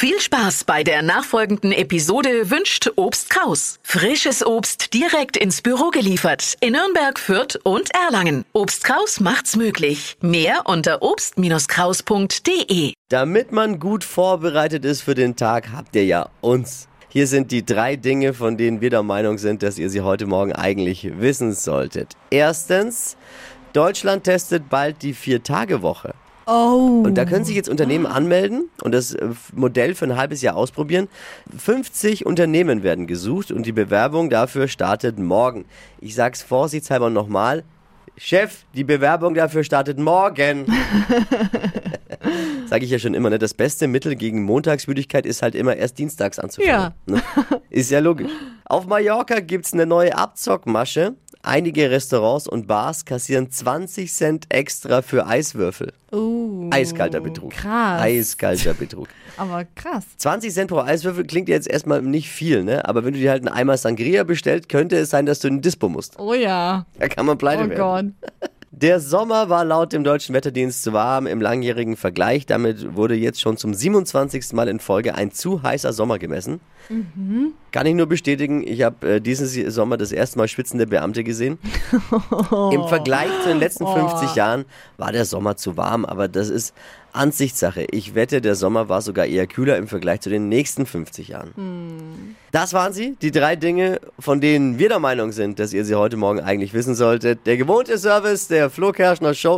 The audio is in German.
Viel Spaß bei der nachfolgenden Episode wünscht Obst Kraus. Frisches Obst direkt ins Büro geliefert in Nürnberg, Fürth und Erlangen. Obst Kraus macht's möglich. Mehr unter obst-kraus.de. Damit man gut vorbereitet ist für den Tag, habt ihr ja uns. Hier sind die drei Dinge, von denen wir der Meinung sind, dass ihr sie heute Morgen eigentlich wissen solltet. Erstens, Deutschland testet bald die Vier-Tage-Woche. Oh. Und da können sich jetzt Unternehmen anmelden und das äh, Modell für ein halbes Jahr ausprobieren. 50 Unternehmen werden gesucht und die Bewerbung dafür startet morgen. Ich sag's vorsichtshalber nochmal. Chef, die Bewerbung dafür startet morgen. Sage ich ja schon immer, ne? Das beste Mittel gegen Montagsmüdigkeit ist halt immer erst dienstags anzufangen. Ja. Ne? Ist ja logisch. Auf Mallorca gibt's eine neue Abzockmasche. Einige Restaurants und Bars kassieren 20 Cent extra für Eiswürfel. Uh, Eiskalter Betrug. Krass. Eiskalter Betrug. Aber krass. 20 Cent pro Eiswürfel klingt jetzt erstmal nicht viel, ne? Aber wenn du dir halt einen Eimer Sangria bestellst, könnte es sein, dass du in den Dispo musst. Oh ja. Da kann man pleite Oh werden. Gott. Der Sommer war laut dem Deutschen Wetterdienst zu warm im langjährigen Vergleich. Damit wurde jetzt schon zum 27. Mal in Folge ein zu heißer Sommer gemessen. Kann ich nur bestätigen, ich habe äh, diesen Sommer das erste Mal schwitzende Beamte gesehen. Im Vergleich zu den letzten 50 Jahren war der Sommer zu warm, aber das ist Ansichtssache. Ich wette, der Sommer war sogar eher kühler im Vergleich zu den nächsten 50 Jahren. Das waren sie, die drei Dinge, von denen wir der Meinung sind, dass ihr sie heute Morgen eigentlich wissen solltet. Der gewohnte Service der Flo Kerschner Show.